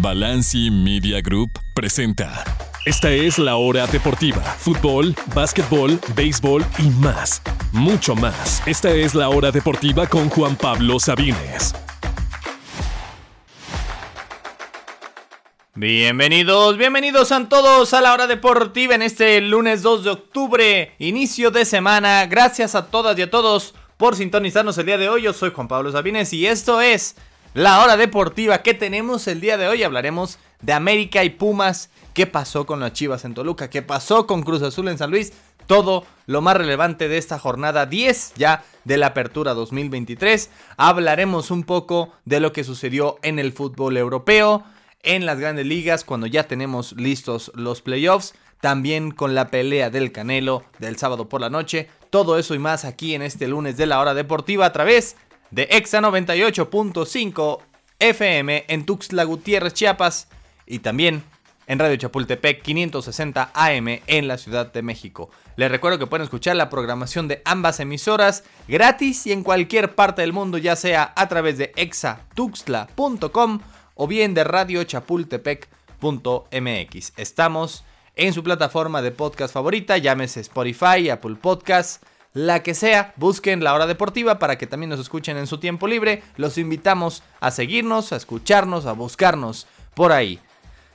Balanci Media Group presenta. Esta es la hora deportiva. Fútbol, básquetbol, béisbol y más. Mucho más. Esta es la hora deportiva con Juan Pablo Sabines. Bienvenidos, bienvenidos a todos a la hora deportiva en este lunes 2 de octubre, inicio de semana. Gracias a todas y a todos por sintonizarnos el día de hoy. Yo soy Juan Pablo Sabines y esto es la hora deportiva que tenemos el día de hoy. Hablaremos de América y Pumas, qué pasó con las Chivas en Toluca, qué pasó con Cruz Azul en San Luis, todo lo más relevante de esta jornada 10 ya de la apertura 2023. Hablaremos un poco de lo que sucedió en el fútbol europeo en las grandes ligas cuando ya tenemos listos los playoffs. También con la pelea del Canelo del sábado por la noche. Todo eso y más aquí en este lunes de la hora deportiva a través de Exa 98.5 FM en Tuxtla Gutiérrez, Chiapas. Y también en Radio Chapultepec 560 AM en la Ciudad de México. Les recuerdo que pueden escuchar la programación de ambas emisoras gratis y en cualquier parte del mundo, ya sea a través de exatuxtla.com o bien de radiochapultepec.mx. Estamos en su plataforma de podcast favorita, llámese Spotify, Apple Podcasts, la que sea, busquen la hora deportiva para que también nos escuchen en su tiempo libre. Los invitamos a seguirnos, a escucharnos, a buscarnos por ahí.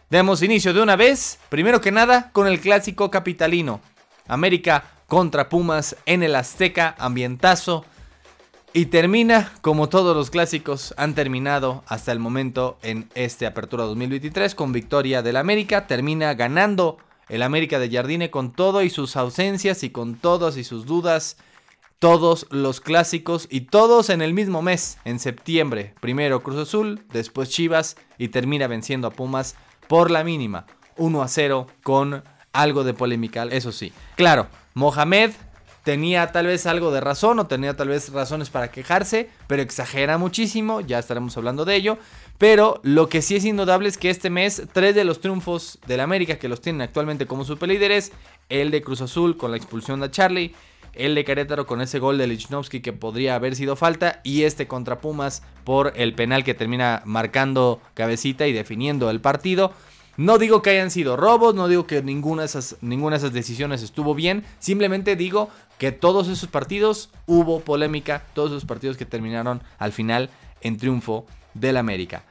Demos inicio de una vez, primero que nada, con el clásico capitalino. América contra Pumas en el Azteca, ambientazo, y termina como todos los clásicos han terminado hasta el momento en este Apertura 2023 con victoria del América. Termina ganando el América de Jardine con todo y sus ausencias y con todas y sus dudas. Todos los clásicos y todos en el mismo mes, en septiembre. Primero Cruz Azul, después Chivas y termina venciendo a Pumas por la mínima. 1 a 0 con algo de polémica, eso sí. Claro, Mohamed tenía tal vez algo de razón o tenía tal vez razones para quejarse, pero exagera muchísimo, ya estaremos hablando de ello. Pero lo que sí es indudable es que este mes, tres de los triunfos del América que los tienen actualmente como superlíderes, el de Cruz Azul con la expulsión de Charlie, el de Querétaro con ese gol de Lichnowsky que podría haber sido falta y este contra Pumas por el penal que termina marcando cabecita y definiendo el partido. No digo que hayan sido robos, no digo que ninguna de esas, ninguna de esas decisiones estuvo bien, simplemente digo que todos esos partidos hubo polémica, todos esos partidos que terminaron al final en triunfo del América.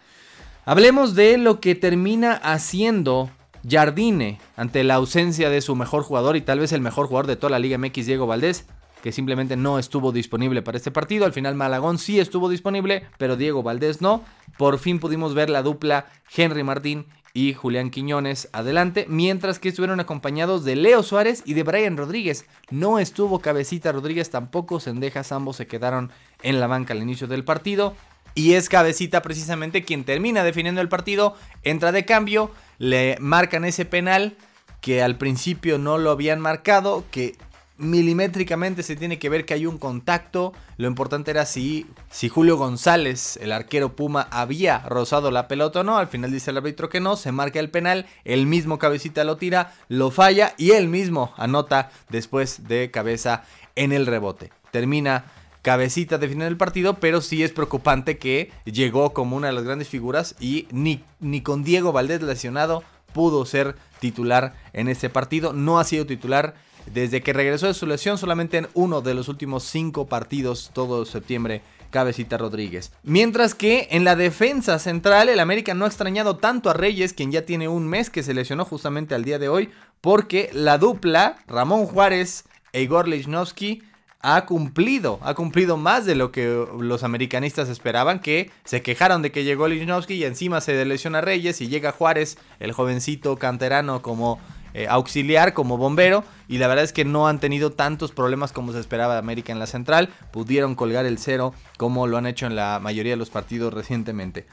Hablemos de lo que termina haciendo Jardine ante la ausencia de su mejor jugador y tal vez el mejor jugador de toda la Liga MX, Diego Valdés, que simplemente no estuvo disponible para este partido. Al final Malagón sí estuvo disponible, pero Diego Valdés no. Por fin pudimos ver la dupla Henry Martín y Julián Quiñones adelante, mientras que estuvieron acompañados de Leo Suárez y de Brian Rodríguez. No estuvo Cabecita Rodríguez, tampoco Sendejas, ambos se quedaron en la banca al inicio del partido. Y es Cabecita precisamente quien termina definiendo el partido, entra de cambio, le marcan ese penal que al principio no lo habían marcado, que milimétricamente se tiene que ver que hay un contacto. Lo importante era si, si Julio González, el arquero Puma, había rozado la pelota o no. Al final dice el árbitro que no, se marca el penal, el mismo cabecita lo tira, lo falla y él mismo anota después de cabeza en el rebote. Termina cabecita definiendo el partido, pero sí es preocupante que llegó como una de las grandes figuras y ni, ni con Diego Valdés lesionado pudo ser titular en ese partido. No ha sido titular desde que regresó de su lesión solamente en uno de los últimos cinco partidos todo septiembre Cabecita Rodríguez. Mientras que en la defensa central el América no ha extrañado tanto a Reyes, quien ya tiene un mes que se lesionó justamente al día de hoy, porque la dupla Ramón Juárez e Igor Lichnowsky ha cumplido, ha cumplido más de lo que los americanistas esperaban, que se quejaron de que llegó Lichnowsky y encima se lesiona Reyes y llega Juárez, el jovencito canterano como eh, auxiliar como bombero y la verdad es que no han tenido tantos problemas como se esperaba de América en la central, pudieron colgar el cero como lo han hecho en la mayoría de los partidos recientemente.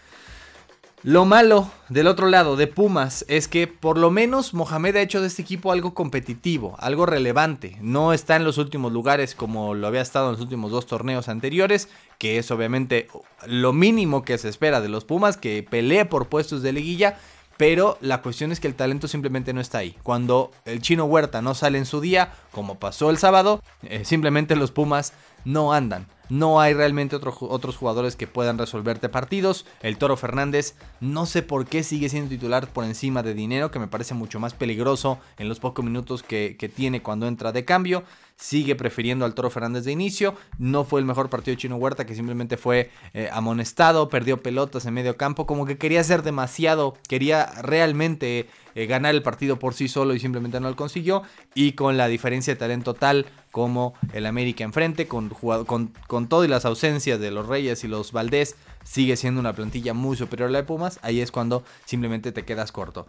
Lo malo del otro lado de Pumas es que por lo menos Mohamed ha hecho de este equipo algo competitivo, algo relevante. No está en los últimos lugares como lo había estado en los últimos dos torneos anteriores, que es obviamente lo mínimo que se espera de los Pumas, que pelee por puestos de liguilla, pero la cuestión es que el talento simplemente no está ahí. Cuando el chino Huerta no sale en su día, como pasó el sábado, eh, simplemente los Pumas no andan. No hay realmente otros jugadores que puedan resolverte partidos. El Toro Fernández no sé por qué sigue siendo titular por encima de dinero, que me parece mucho más peligroso en los pocos minutos que, tiene cuando entra de cambio. Sigue prefiriendo al Toro Fernández de inicio. No fue el mejor partido de Chino Huerta, que simplemente fue eh, amonestado, perdió pelotas en medio campo, como que quería hacer demasiado, quería realmente eh, ganar el partido por sí solo y simplemente no lo consiguió. Y con la diferencia de talento tal como el América enfrente, con, con, con todas las ausencias de los Reyes y los Valdés, sigue siendo una plantilla muy superior a la de Pumas. Ahí es cuando simplemente te quedas corto.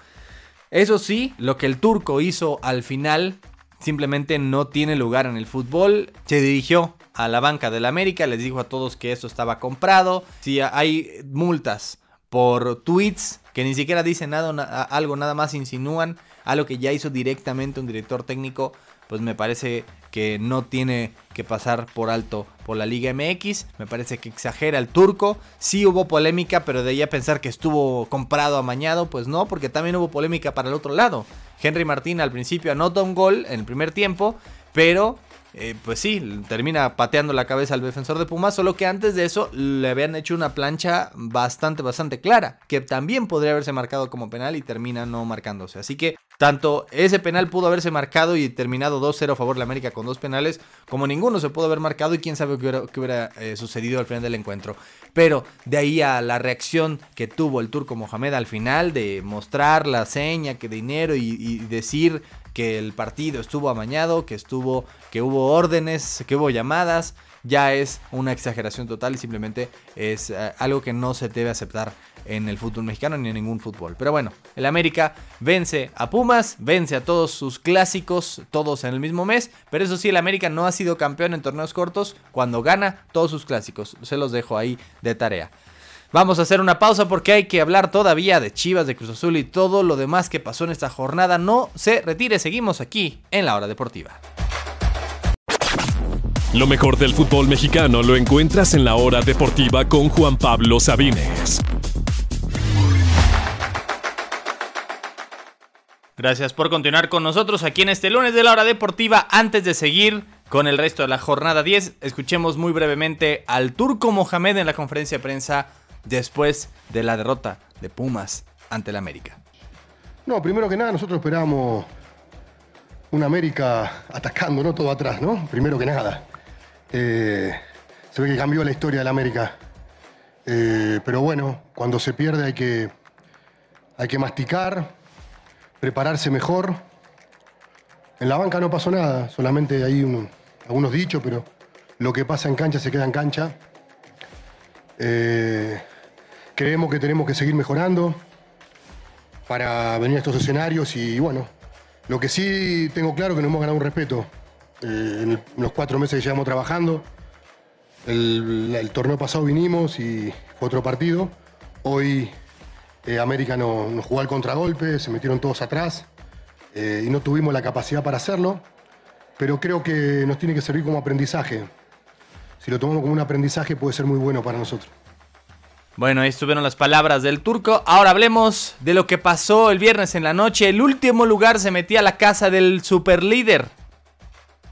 Eso sí, lo que el turco hizo al final simplemente no tiene lugar en el fútbol. Se dirigió a la banca del América, les dijo a todos que esto estaba comprado. Si hay multas por tweets que ni siquiera dicen nada, algo, nada más insinúan, algo que ya hizo directamente un director técnico, pues me parece que no tiene que pasar por alto por la Liga MX. Me parece que exagera el turco. Sí hubo polémica, pero de ahí a pensar que estuvo comprado, amañado, pues no, porque también hubo polémica para el otro lado. Henry Martín al principio anota un gol en el primer tiempo, pero eh, pues sí, termina pateando la cabeza al defensor de Pumas, solo que antes de eso le habían hecho una plancha bastante, bastante clara, que también podría haberse marcado como penal y termina no marcándose. Así que tanto ese penal pudo haberse marcado y terminado 2-0 a favor de América con dos penales, como ninguno se pudo haber marcado y quién sabe qué hubiera, eh, sucedido al final del encuentro. Pero de ahí a la reacción que tuvo el turco Mohamed al final de mostrar la seña, que dinero y decir que el partido estuvo amañado, que estuvo, que hubo órdenes, que hubo llamadas, ya es una exageración total y simplemente es eh, algo que no se debe aceptar en el fútbol mexicano ni en ningún fútbol. Pero bueno, el América vence a Pumas, vence a todos sus clásicos, todos en el mismo mes, pero eso sí, el América no ha sido campeón en torneos cortos cuando gana todos sus clásicos. Se los dejo ahí de tarea. Vamos a hacer una pausa porque hay que hablar todavía de Chivas, de Cruz Azul y todo lo demás que pasó en esta jornada. No se retire, seguimos aquí en la hora deportiva. Lo mejor del fútbol mexicano lo encuentras en la hora deportiva con Juan Pablo Sabines. Gracias por continuar con nosotros aquí en este lunes de la hora deportiva. Antes de seguir con el resto de la jornada 10, escuchemos muy brevemente al turco Mohamed en la conferencia de prensa después de la derrota de Pumas ante el América? No, primero que nada, nosotros esperábamos una América atacando, ¿no? Todo atrás, ¿no? Primero que nada. Eh, se ve que cambió la historia del América. Eh, pero bueno, cuando se pierde hay que, hay que masticar, prepararse mejor. En la banca no pasó nada, solamente hay algunos dichos, pero lo que pasa en cancha se queda en cancha. Eh, creemos que tenemos que seguir mejorando para venir a estos escenarios y bueno, lo que sí tengo claro es que nos hemos ganado un respeto eh, en, los cuatro meses que llevamos trabajando. El, torneo pasado vinimos y fue otro partido. Hoy eh, América nos jugó al contragolpe, se metieron todos atrás y no tuvimos la capacidad para hacerlo, pero creo que nos tiene que servir como aprendizaje si lo tomamos como un aprendizaje puede ser muy bueno para nosotros. Bueno, ahí estuvieron las palabras del turco. Ahora hablemos de lo que pasó el viernes en la noche. El último lugar se metía a la casa del superlíder.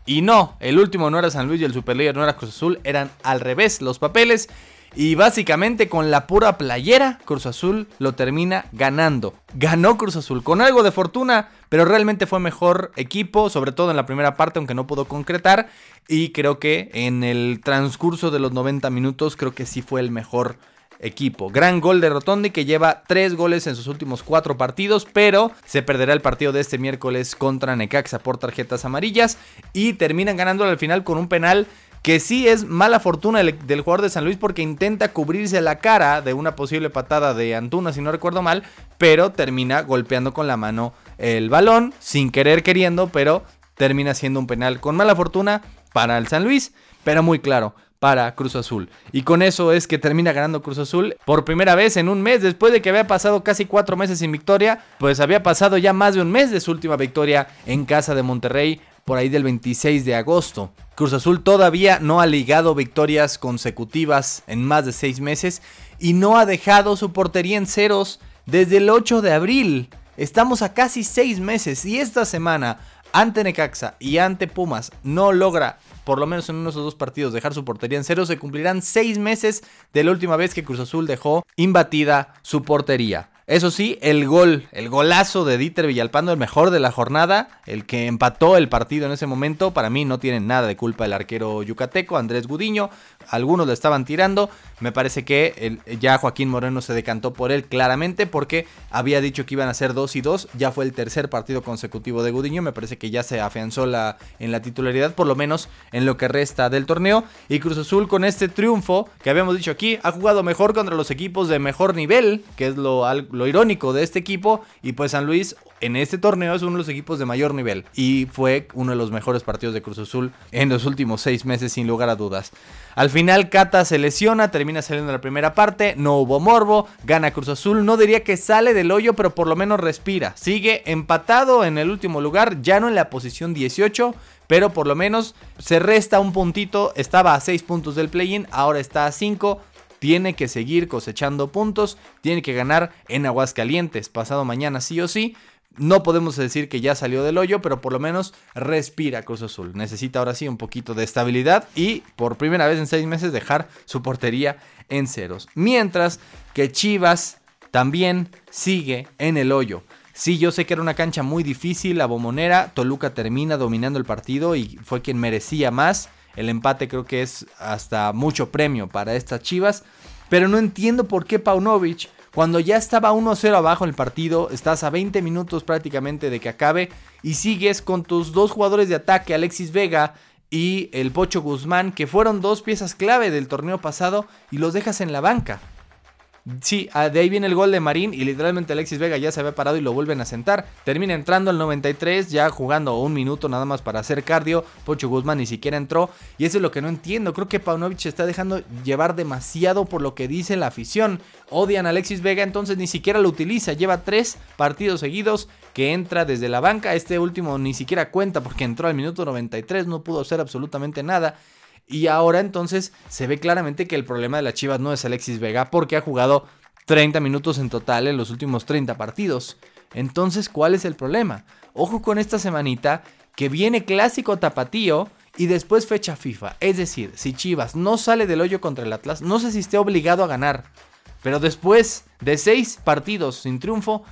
Y no, el último no era San Luis y el superlíder no era Cruz Azul, eran al revés los papeles. Y básicamente con la pura playera, Cruz Azul lo termina ganando. Ganó Cruz Azul con algo de fortuna, pero realmente fue mejor equipo, sobre todo en la primera parte, aunque no pudo concretar. Y creo que en el transcurso de los 90 minutos, creo que sí fue el mejor equipo. Gran gol de Rotondi que lleva tres goles en sus últimos cuatro partidos, pero se perderá el partido de este miércoles contra Necaxa por tarjetas amarillas y terminan ganando al final con un penal que sí es mala fortuna del, jugador de San Luis porque intenta cubrirse la cara de una posible patada de Antuna, si no recuerdo mal, pero termina golpeando con la mano el balón, sin querer queriendo, pero termina siendo un penal con mala fortuna para el San Luis, pero muy claro para Cruz Azul. Y con eso es que termina ganando Cruz Azul por primera vez en un mes, después de que había pasado casi cuatro meses sin victoria, pues había pasado ya más de un mes de su última victoria en casa de Monterrey por ahí del 26 de agosto. Cruz Azul todavía no ha ligado victorias consecutivas en más de seis meses y no ha dejado su portería en ceros desde el 8 de abril. Estamos a casi seis meses y esta semana ante Necaxa y ante Pumas no logra por lo menos en unos o dos partidos, dejar su portería en cero, se cumplirán seis meses de la última vez que Cruz Azul dejó imbatida su portería. Eso sí, el gol, el golazo de Dieter Villalpando, el mejor de la jornada, el que empató el partido en ese momento, para mí no tiene nada de culpa el arquero yucateco, Andrés Gudiño, algunos lo estaban tirando, me parece que el, ya Joaquín Moreno se decantó por él claramente porque había dicho que iban a ser 2 y 2, ya fue el tercer partido consecutivo de Gudiño, me parece que ya se afianzó la, en la titularidad, por lo menos en lo que resta del torneo, y Cruz Azul con este triunfo que habíamos dicho aquí, ha jugado mejor contra los equipos de mejor nivel, que es lo, lo irónico de este equipo. Y pues San Luis en este torneo es uno de los equipos de mayor nivel. Y fue uno de los mejores partidos de Cruz Azul en los últimos seis meses, sin lugar a dudas. Al final, Cata se lesiona, termina saliendo la primera parte. No hubo morbo, gana Cruz Azul. No diría que sale del hoyo, pero por lo menos respira. Sigue empatado en el último lugar, ya no en la posición 18 pero por lo menos se resta un puntito, estaba a 6 puntos del play-in, ahora está a 5, tiene que seguir cosechando puntos, tiene que ganar en Aguascalientes pasado mañana sí o sí. No podemos decir que ya salió del hoyo, pero por lo menos respira Cruz Azul. Necesita ahora sí un poquito de estabilidad y por primera vez en seis meses dejar su portería en ceros. Mientras que Chivas también sigue en el hoyo. Sí, yo sé que era una cancha muy difícil, la bombonera. Toluca termina dominando el partido y fue quien merecía más. El empate creo que es hasta mucho premio para estas Chivas. Pero no entiendo por qué Paunovic, cuando ya estaba 1-0 abajo el partido, estás a 20 minutos prácticamente de que acabe y sigues con tus dos jugadores de ataque, Alexis Vega y el Pocho Guzmán, que fueron dos piezas clave del torneo pasado, y los dejas en la banca. Sí, ah, de ahí viene el gol de Marín y literalmente Alexis Vega ya se había parado y lo vuelven a sentar. Termina entrando al 93, ya jugando un minuto nada más para hacer cardio. Pocho Guzmán ni siquiera entró y eso es lo que no entiendo. Creo que Paunovic está dejando llevar demasiado por lo que dice la afición. Odian a Alexis Vega, entonces ni siquiera lo utiliza. Lleva tres partidos seguidos que entra desde la banca. Este último ni siquiera cuenta porque entró al minuto 93, no pudo hacer absolutamente nada. Y ahora entonces se ve claramente que el problema de las Chivas no es Alexis Vega porque ha jugado 30 minutos en total en los últimos 30 partidos. Entonces, ¿cuál es el problema? Ojo con esta semanita que viene clásico tapatío y después fecha FIFA. Es decir, si Chivas no sale del hoyo contra el Atlas, no sé si esté obligado a ganar. Pero después de 6 partidos sin triunfo,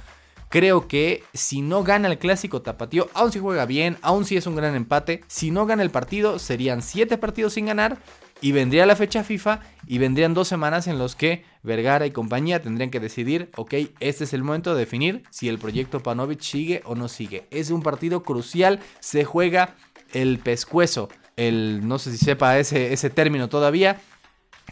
Creo que si no gana el clásico tapatío, aún si juega bien, aún si es un gran empate, si no gana el partido, serían 7 partidos sin ganar y vendría la fecha FIFA y vendrían dos semanas en los que Vergara y compañía tendrían que decidir, ok, este es el momento de definir si el proyecto Panovich sigue o no sigue. Es un partido crucial, se juega el pescuezo, el no sé si sepa ese, ese término todavía,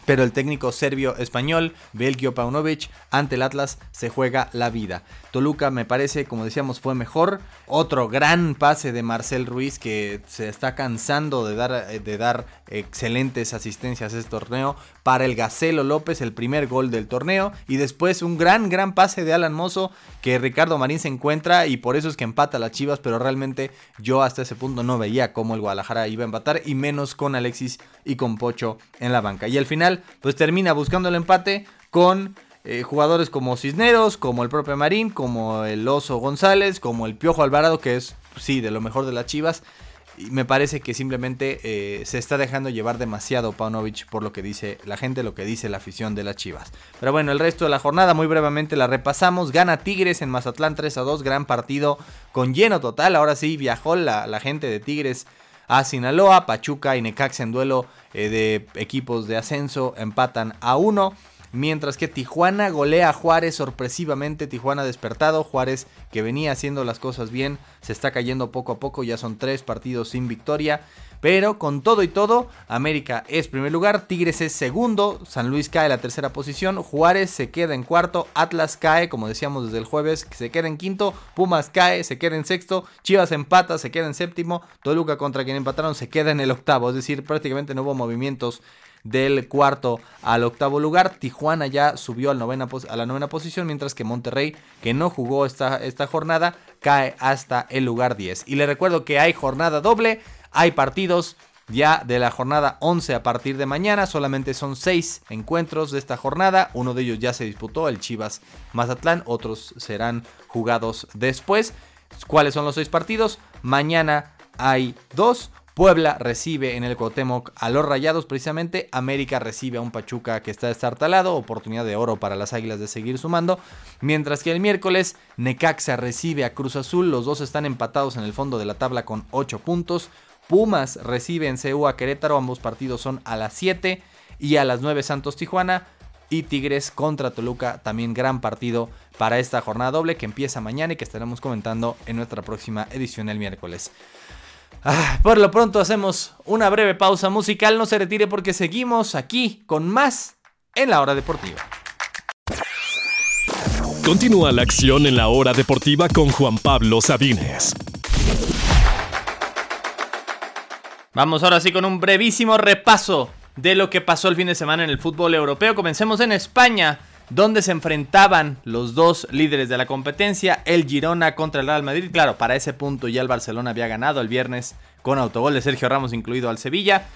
pero el técnico serbio-español, Belgio Paunovic, ante el Atlas se juega la vida. Toluca me parece, como decíamos, fue mejor. Otro gran pase de Marcel Ruiz que se está cansando de dar, de dar excelentes asistencias a este torneo. Para el Gacelo López, el primer gol del torneo. Y después un gran, gran pase de Alan Mozo que Ricardo Marín se encuentra y por eso es que empata a las Chivas. Pero realmente yo hasta ese punto no veía cómo el Guadalajara iba a empatar y menos con Alexis y con Pocho en la banca. Y al final, pues termina buscando el empate con eh, jugadores como Cisneros, como el propio Marín, como el Oso González, como el Piojo Alvarado, que es, sí, de lo mejor de las Chivas. Y me parece que simplemente eh, se está dejando llevar demasiado Paunovic por lo que dice la gente, lo que dice la afición de las Chivas. Pero bueno, el resto de la jornada muy brevemente la repasamos. Gana Tigres en Mazatlán 3 a 2, gran partido con lleno total. Ahora sí viajó la, gente de Tigres a Sinaloa, Pachuca y Necaxa en duelo eh, de equipos de ascenso empatan a 1. Mientras que Tijuana golea a Juárez sorpresivamente. Tijuana despertado. Juárez que venía haciendo las cosas bien. Se está cayendo poco a poco. Ya son tres partidos sin victoria. Pero con todo y todo, América es primer lugar, Tigres es segundo, San Luis cae en la tercera posición, Juárez se queda en cuarto, Atlas cae, como decíamos desde el jueves, se queda en quinto, Pumas cae, se queda en sexto, Chivas empata, se queda en séptimo, Toluca contra quien empataron se queda en el octavo, es decir, prácticamente no hubo movimientos del cuarto al octavo lugar. Tijuana ya subió a la novena posición, mientras que Monterrey, que no jugó esta, esta jornada, cae hasta el lugar 10. Y le recuerdo que hay jornada doble, hay partidos ya de la jornada 11 a partir de mañana. Solamente son 6 encuentros de esta jornada. Uno de ellos ya se disputó, el Chivas Mazatlán. Otros serán jugados después. ¿Cuáles son los 6 partidos? Mañana hay 2. Puebla recibe en el Cuauhtémoc a los Rayados precisamente. América recibe a un Pachuca que está destartalado. Oportunidad de oro para las Águilas de seguir sumando. Mientras que el miércoles Necaxa recibe a Cruz Azul. Los dos están empatados en el fondo de la tabla con 8 puntos. Pumas recibe en CU a Querétaro. Ambos partidos son a las 7 y a las 9 Santos Tijuana. Y Tigres contra Toluca, también gran partido para esta jornada doble que empieza mañana y que estaremos comentando en nuestra próxima edición el miércoles. Ah, por lo pronto hacemos una breve pausa musical, no se retire porque seguimos aquí con más en la hora deportiva. Continúa la acción en la hora deportiva con Juan Pablo Sabines. Vamos ahora sí con un brevísimo repaso de lo que pasó el fin de semana en el fútbol europeo. Comencemos en España donde se enfrentaban los dos líderes de la competencia, el Girona contra el Real Madrid. Claro, para ese punto ya el Barcelona había ganado el viernes con autogol de Sergio Ramos incluido al Sevilla,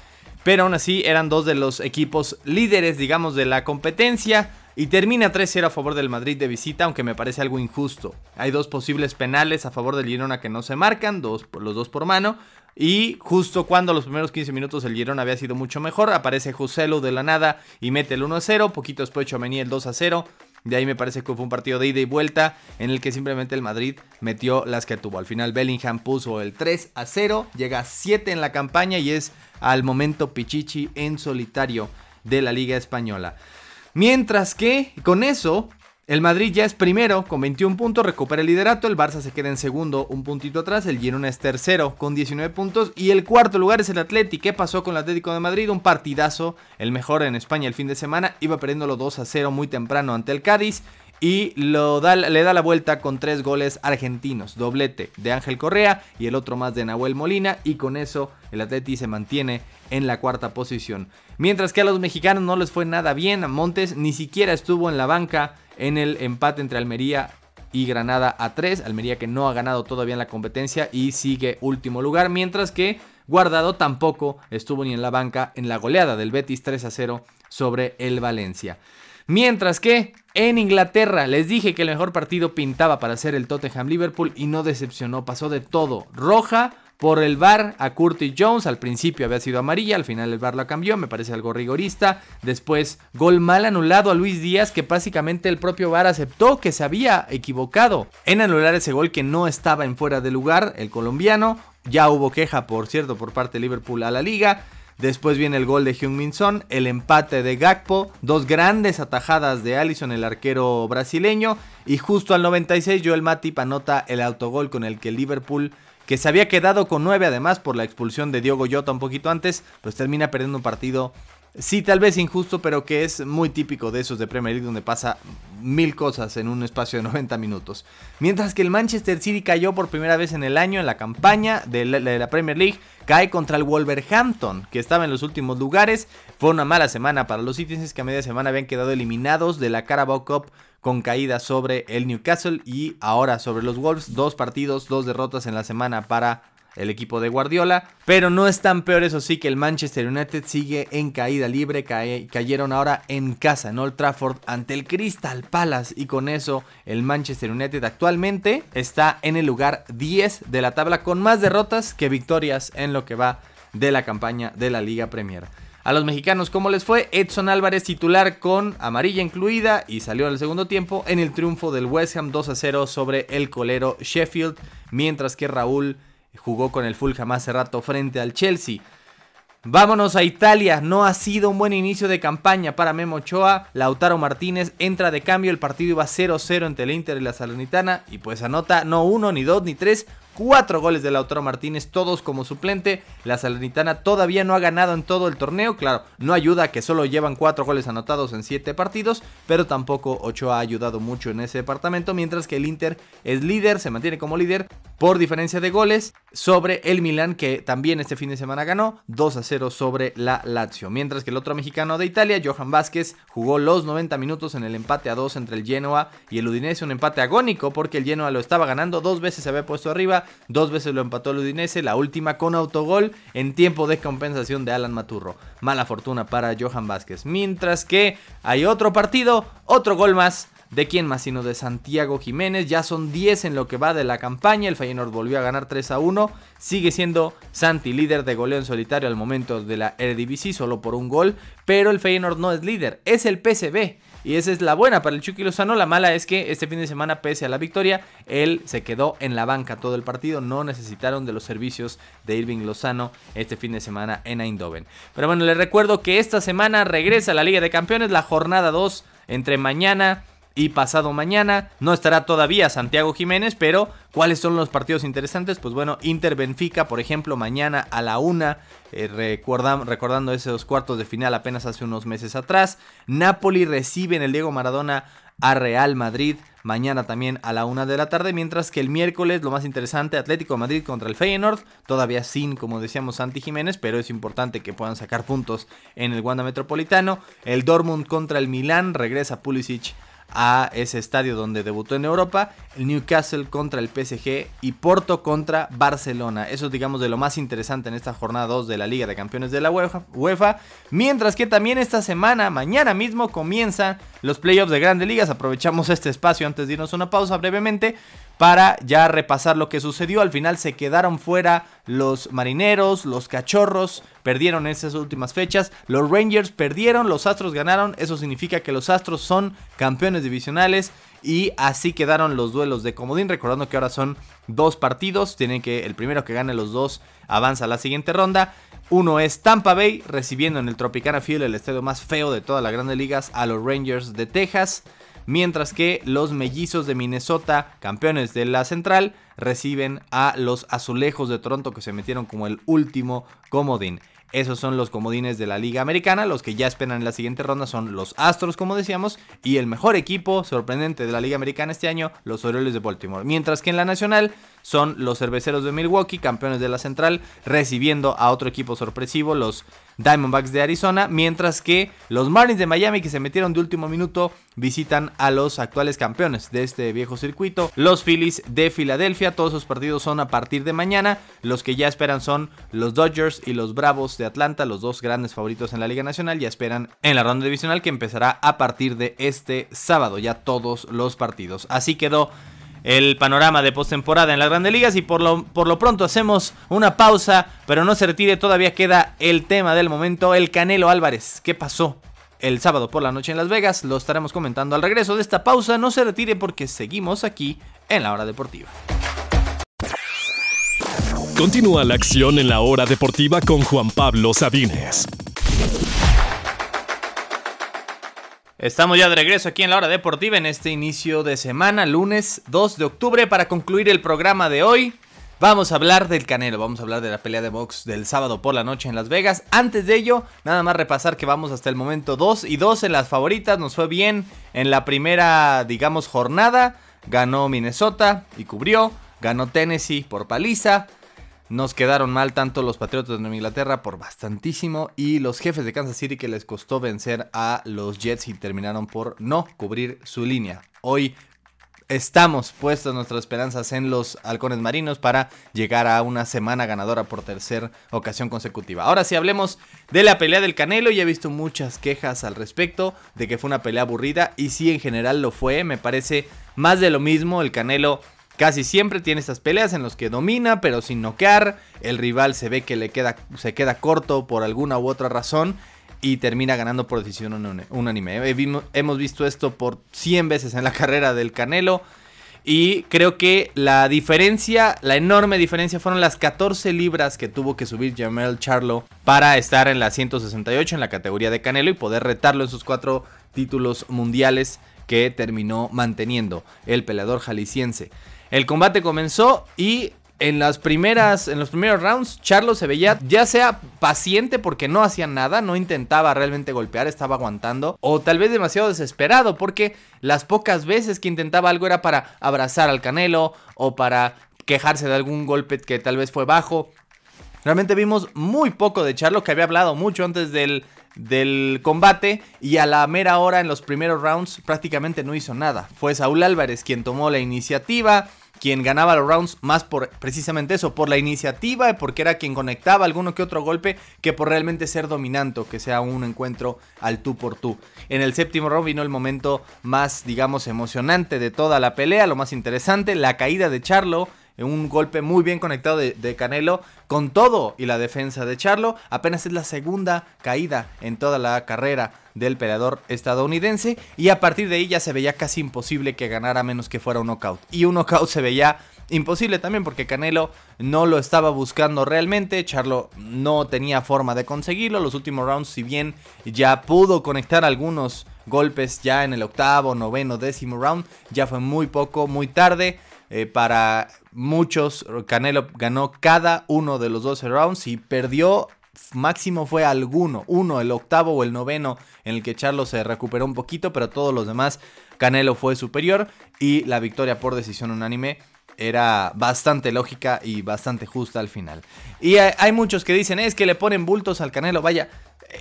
pero aún así eran dos de los equipos líderes, digamos, de la competencia. Y termina 3-0 a favor del Madrid de visita, aunque me parece algo injusto. Hay dos posibles penales a favor del Girona que no se marcan, dos, los dos por mano. Y justo cuando los primeros 15 minutos el Girona había sido mucho mejor, aparece Joselu de la nada y mete el 1-0. Poquito después venía el 2-0. De ahí me parece que fue un partido de ida y vuelta en el que simplemente el Madrid metió las que tuvo. Al final Bellingham puso el 3 a 0, llega a 7 en la campaña y es al momento Pichichi en solitario de la Liga Española. Mientras que con eso el Madrid ya es primero con 21 puntos, recupera el liderato, el Barça se queda en segundo un puntito atrás, el Girona es tercero con 19 puntos y el cuarto lugar es el Atlético. ¿Qué pasó con el Atlético de Madrid? Un partidazo, el mejor en España el fin de semana, iba perdiéndolo 2 a 0 muy temprano ante el Cádiz y lo da, le da la vuelta con tres goles argentinos, doblete de Ángel Correa y el otro más de Nahuel Molina y con eso el Atleti se mantiene en la cuarta posición. Mientras que a los mexicanos no les fue nada bien, Montes ni siquiera estuvo en la banca en el empate entre Almería y Granada a 3. Almería que no ha ganado todavía en la competencia y sigue último lugar, mientras que Guardado tampoco estuvo ni en la banca en la goleada del Betis 3 a 0 sobre el Valencia. Mientras que en Inglaterra les dije que el mejor partido pintaba para ser el Tottenham Liverpool y no decepcionó, pasó de todo. Roja por el VAR a Curtis Jones. Al principio había sido amarilla, al final el VAR la cambió, me parece algo rigorista. Después, gol mal anulado a Luis Díaz, que básicamente el propio VAR aceptó que se había equivocado en anular ese gol que no estaba en fuera de lugar, el colombiano. Ya hubo queja, por cierto, por parte de Liverpool a la liga. Después viene el gol de Hyun-Min Son, el empate de Gakpo, dos grandes atajadas de Allison, el arquero brasileño, y justo al 96 Joel Matip anota el autogol con el que Liverpool que se había quedado con 9 además por la expulsión de Diogo Jota un poquito antes, pues termina perdiendo un partido, sí tal vez injusto, pero que es muy típico de esos de Premier League donde pasa mil cosas en un espacio de 90 minutos. Mientras que el Manchester City cayó por primera vez en el año en la campaña de la, Premier League, cae contra el Wolverhampton, que estaba en los últimos lugares. Fue una mala semana para los Citizens que a media semana habían quedado eliminados de la Carabao Cup con caída sobre el Newcastle y ahora sobre los Wolves. Dos partidos, dos derrotas en la semana para el equipo de Guardiola. Pero no es tan peor eso sí que el Manchester United sigue en caída libre. cayeron ahora en casa, en Old Trafford, ante el Crystal Palace. Y con eso el Manchester United actualmente está en el lugar 10 de la tabla con más derrotas que victorias en lo que va de la campaña de la Liga Premier. A los mexicanos, ¿cómo les fue? Edson Álvarez titular con amarilla incluida y salió en el segundo tiempo en el triunfo del West Ham 2 a 0 sobre el colero Sheffield, mientras que Raúl jugó con el Fulham hace rato frente al Chelsea. Vámonos a Italia, no ha sido un buen inicio de campaña para Memo Ochoa, Lautaro Martínez entra de cambio, el partido iba 0-0 entre el Inter y la Salernitana. Y pues anota no uno, ni dos, ni tres, Cuatro goles de Lautaro Martínez, todos como suplente. La Salernitana todavía no ha ganado en todo el torneo. Claro, no ayuda que solo llevan cuatro goles anotados en siete partidos, pero tampoco Ochoa ha ayudado mucho en ese departamento. Mientras que el Inter es líder, se mantiene como líder por diferencia de goles sobre el Milan, que también este fin de semana ganó 2 a 0 sobre la Lazio. Mientras que el otro mexicano de Italia, Johan Vázquez, jugó los 90 minutos en el empate a 2 entre el Genoa y el Udinese, un empate agónico porque el Genoa lo estaba ganando, dos veces se había puesto arriba, Dos veces lo empató el Udinese, la última con autogol en tiempo de compensación de Alan Maturro. Mala fortuna para Johan Vázquez. Mientras que hay otro partido, otro gol más ¿De quién más? Sino de Santiago Jiménez. Ya son 10 en lo que va de la campaña. El Feyenoord volvió a ganar 3 a 1. Sigue siendo Santi líder de goleo en solitario al momento de la Eredivisie, solo por un gol. Pero el Feyenoord no es líder, es el PSV. Y esa es la buena para el Chucky Lozano. La mala es que este fin de semana, pese a la victoria, él se quedó en la banca todo el partido. No necesitaron de los servicios de Irving Lozano este fin de semana en Eindhoven. Pero bueno, les recuerdo que esta semana regresa la Liga de Campeones, la jornada 2 entre mañana y pasado mañana. No estará todavía Santiago Jiménez, pero ¿cuáles son los partidos interesantes? Pues bueno, Inter Benfica, por ejemplo, mañana a la una, eh, recordando esos cuartos de final apenas hace unos meses atrás. Napoli recibe en el Diego Maradona a Real Madrid mañana también a la una de la tarde, mientras que el miércoles lo más interesante, Atlético Madrid contra el Feyenoord, todavía sin, como decíamos, Santi Jiménez, pero es importante que puedan sacar puntos en el Wanda Metropolitano, el Dortmund contra el Milán, regresa Pulisic a ese estadio donde debutó en Europa, el Newcastle contra el PSG y Porto contra Barcelona. Eso es digamos de lo más interesante en esta jornada 2 de la Liga de Campeones de la UEFA, mientras que también esta semana, mañana mismo comienzan los playoffs de Grandes Ligas. Aprovechamos este espacio antes de irnos una pausa brevemente para ya repasar lo que sucedió. Al final se quedaron fuera los marineros, los cachorros, perdieron esas últimas fechas. Los Rangers perdieron, los Astros ganaron. Eso significa que los Astros son campeones divisionales. Y así quedaron los duelos de comodín. Recordando que ahora son dos partidos. Tienen que el primero que gane los dos avanza a la siguiente ronda. Uno es Tampa Bay recibiendo en el Tropicana Field, el estadio más feo de todas las grandes ligas, a los Rangers de Texas mientras que los mellizos de Minnesota, campeones de la central, reciben a los azulejos de Toronto que se metieron como el último comodín. Esos son los comodines de la Liga Americana. Los que ya esperan en la siguiente ronda son los Astros, como decíamos. Y el mejor equipo sorprendente de la Liga Americana este año, los Orioles de Baltimore. Mientras que en la Nacional son los Cerveceros de Milwaukee, campeones de la Central, recibiendo a otro equipo sorpresivo, los Diamondbacks de Arizona, mientras que los Marlins de Miami, que se metieron de último minuto, visitan a los actuales campeones de este viejo circuito, los Phillies de Filadelfia. Todos esos partidos son a partir de mañana. Los que ya esperan son los Dodgers y los Bravos de Atlanta, los dos grandes favoritos en la Liga Nacional. Ya esperan en la ronda divisional que empezará a partir de este sábado, ya todos los partidos. Así quedó el panorama de postemporada en las grandes ligas y por lo, por lo pronto hacemos una pausa, pero no se retire, todavía queda el tema del momento, el Canelo Álvarez. ¿Qué pasó? El sábado por la noche en Las Vegas, lo estaremos comentando al regreso de esta pausa, no se retire porque seguimos aquí en la hora deportiva. Continúa la acción en la hora deportiva con Juan Pablo Sabines. Estamos ya de regreso aquí en la hora deportiva en este inicio de semana, lunes 2 de octubre, para concluir el programa de hoy. Vamos a hablar del Canelo, vamos a hablar de la pelea de box del sábado por la noche en Las Vegas. Antes de ello, nada más repasar que vamos hasta el momento 2 y 2 en las favoritas. Nos fue bien en la primera, digamos, jornada. Ganó Minnesota y cubrió. Ganó Tennessee por paliza. Nos quedaron mal tanto los Patriotas de Nueva Inglaterra por bastantísimo y los jefes de Kansas City que les costó vencer a los Jets y terminaron por no cubrir su línea. Hoy estamos puestos nuestras esperanzas en los halcones marinos para llegar a una semana ganadora por tercera ocasión consecutiva. Ahora sí hablemos de la pelea del Canelo. Ya he visto muchas quejas al respecto de que fue una pelea aburrida y sí en general lo fue. Me parece más de lo mismo. El Canelo Casi siempre tiene estas peleas en las que domina, pero sin noquear. El rival se ve que le queda, se queda corto por alguna u otra razón y termina ganando por decisión unánime. Hemos visto esto por 100 veces en la carrera del Canelo. Y creo que la diferencia, la enorme diferencia fueron las 14 libras que tuvo que subir Jamel Charlo para estar en la 168 en la categoría de Canelo y poder retarlo en sus cuatro títulos mundiales que terminó manteniendo el peleador jalisciense. El combate comenzó y en las primeras, en los primeros rounds, Charlo se veía ya sea paciente porque no hacía nada, no intentaba realmente golpear, estaba aguantando, o tal vez demasiado desesperado porque las pocas veces que intentaba algo era para abrazar al Canelo o para quejarse de algún golpe que tal vez fue bajo. Realmente vimos muy poco de Charlo, que había hablado mucho antes del, del combate y a la mera hora en los primeros rounds prácticamente no hizo nada. Fue Saúl Álvarez quien tomó la iniciativa, quien ganaba los rounds más por precisamente eso, por la iniciativa, porque era quien conectaba alguno que otro golpe, que por realmente ser dominante, que sea un encuentro al tú por tú. En el séptimo round vino el momento más, digamos, emocionante de toda la pelea, lo más interesante, la caída de Charlo un golpe muy bien conectado de, Canelo con todo y la defensa de Charlo. Apenas es la segunda caída en toda la carrera del peleador estadounidense y a partir de ahí ya se veía casi imposible que ganara menos que fuera un knockout. Y un knockout se veía imposible también porque Canelo no lo estaba buscando realmente, Charlo no tenía forma de conseguirlo, los últimos rounds si bien ya pudo conectar algunos golpes ya en el octavo, noveno, décimo round, ya fue muy poco, muy tarde. Eh, para muchos, Canelo ganó cada uno de los 12 rounds y perdió máximo fue alguno, uno, el octavo o el noveno, en el que Charlo se recuperó un poquito, pero todos los demás, Canelo fue superior y la victoria por decisión unánime era bastante lógica y bastante justa al final. Y hay muchos que dicen, es que le ponen bultos al Canelo, vaya,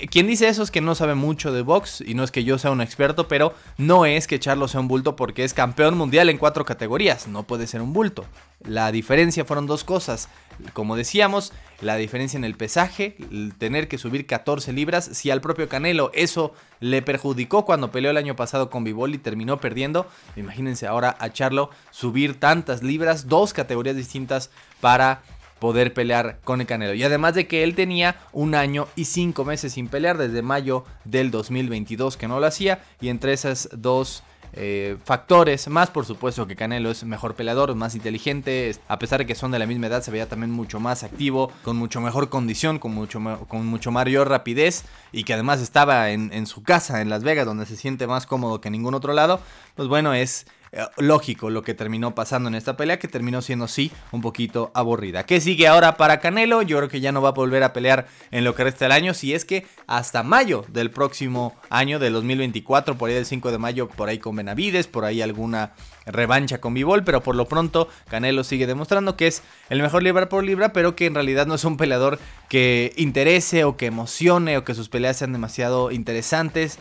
quien dice eso es que no sabe mucho de box y no es que yo sea un experto, pero no es que Charlo sea un bulto porque es campeón mundial en cuatro categorías, no puede ser un bulto. La diferencia fueron dos cosas, como decíamos, la diferencia en el pesaje, el tener que subir 14 libras, si al propio Canelo eso le perjudicó cuando peleó el año pasado con Bivol y terminó perdiendo, imagínense ahora a Charlo subir tantas libras, dos categorías distintas para poder pelear con el Canelo. Y además de que él tenía un año y cinco meses sin pelear desde mayo del 2022 que no lo hacía. Y entre esas dos eh, factores, más por supuesto que Canelo es mejor peleador, más inteligente, a pesar de que son de la misma edad, se veía también mucho más activo, con mucho mejor condición, con mucho, con mucho mayor rapidez y que además estaba en, en su casa en Las Vegas, donde se siente más cómodo que en ningún otro lado, pues bueno, es lógico lo que terminó pasando en esta pelea, que terminó siendo sí un poquito aburrida. ¿Qué sigue ahora para Canelo? Yo creo que ya no va a volver a pelear en lo que resta del año, si es que hasta mayo del próximo año, del 2024, por ahí del 5 de mayo, por ahí con Benavides, por ahí alguna revancha con Bivol, pero por lo pronto Canelo sigue demostrando que es el mejor libra por libra, pero que en realidad no es un peleador que interese o que emocione o que sus peleas sean demasiado interesantes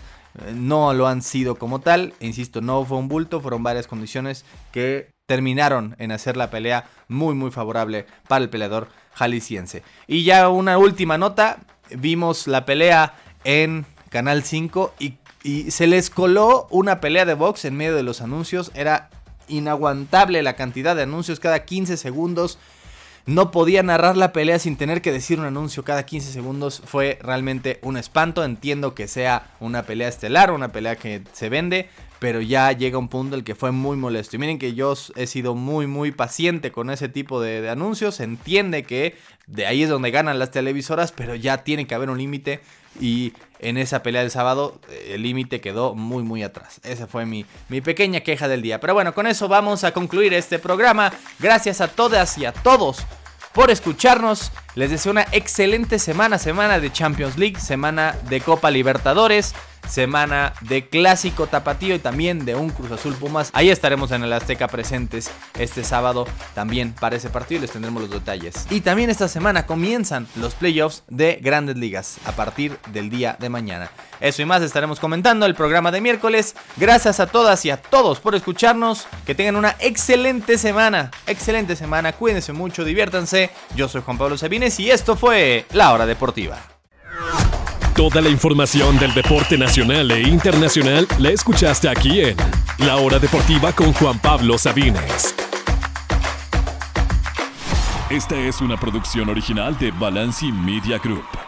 no lo han sido como tal. Insisto, no fue un bulto, fueron varias condiciones que terminaron en hacer la pelea muy muy favorable para el peleador jalisciense. Y ya una última nota, vimos la pelea en Canal 5 y, y se les coló una pelea de box en medio de los anuncios, era inaguantable la cantidad de anuncios cada 15 segundos no podía narrar la pelea sin tener que decir un anuncio cada 15 segundos. Fue realmente un espanto. Entiendo que sea una pelea estelar, una pelea que se vende, pero ya llega un punto en el que fue muy molesto. Y miren que yo he sido muy, muy paciente con ese tipo de, anuncios. Entiende que de ahí es donde ganan las televisoras, pero ya tiene que haber un límite. Y en esa pelea del sábado eh, el límite quedó muy muy atrás. Esa fue mi, mi pequeña queja del día. Pero bueno, con eso vamos a concluir este programa. Gracias a todas y a todos por escucharnos. Les deseo una excelente semana, semana de Champions League, semana de Copa Libertadores semana de clásico tapatío y también de un Cruz Azul Pumas. Ahí estaremos en el Azteca presentes este sábado también para ese partido y les tendremos los detalles. Y también esta semana comienzan los playoffs de grandes ligas a partir del día de mañana. Eso y más estaremos comentando el programa de miércoles. Gracias a todas y a todos por escucharnos. Que tengan una excelente semana. Excelente semana. Cuídense mucho, diviértanse. Yo soy Juan Pablo Sabines y esto fue La Hora Deportiva. Toda la información del deporte nacional e internacional la escuchaste aquí en La Hora Deportiva con Juan Pablo Sabines. Esta es una producción original de Balanci Media Group.